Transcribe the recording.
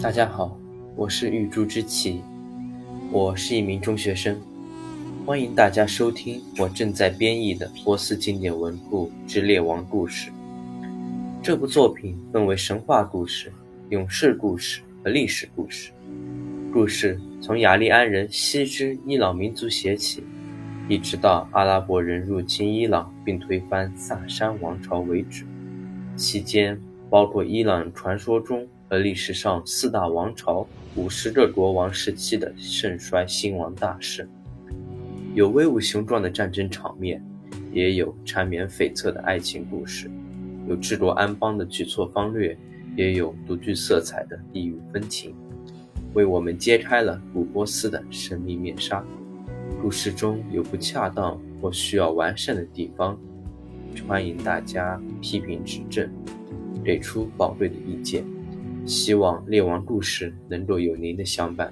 大家好，我是玉珠之奇，我是一名中学生，欢迎大家收听我正在编译的波斯经典文库之列王故事。这部作品分为神话故事、勇士故事和历史故事。故事从雅利安人西之伊朗民族写起，一直到阿拉伯人入侵伊朗并推翻萨珊王朝为止。期间包括伊朗传说中。和历史上四大王朝、五十个国王时期的盛衰兴亡大事，有威武雄壮的战争场面，也有缠绵悱恻的爱情故事，有治国安邦的举措方略，也有独具色彩的地域风情，为我们揭开了古波斯的神秘面纱。故事中有不恰当或需要完善的地方，欢迎大家批评指正，给出宝贵的意见。希望《列王故事》能够有您的相伴。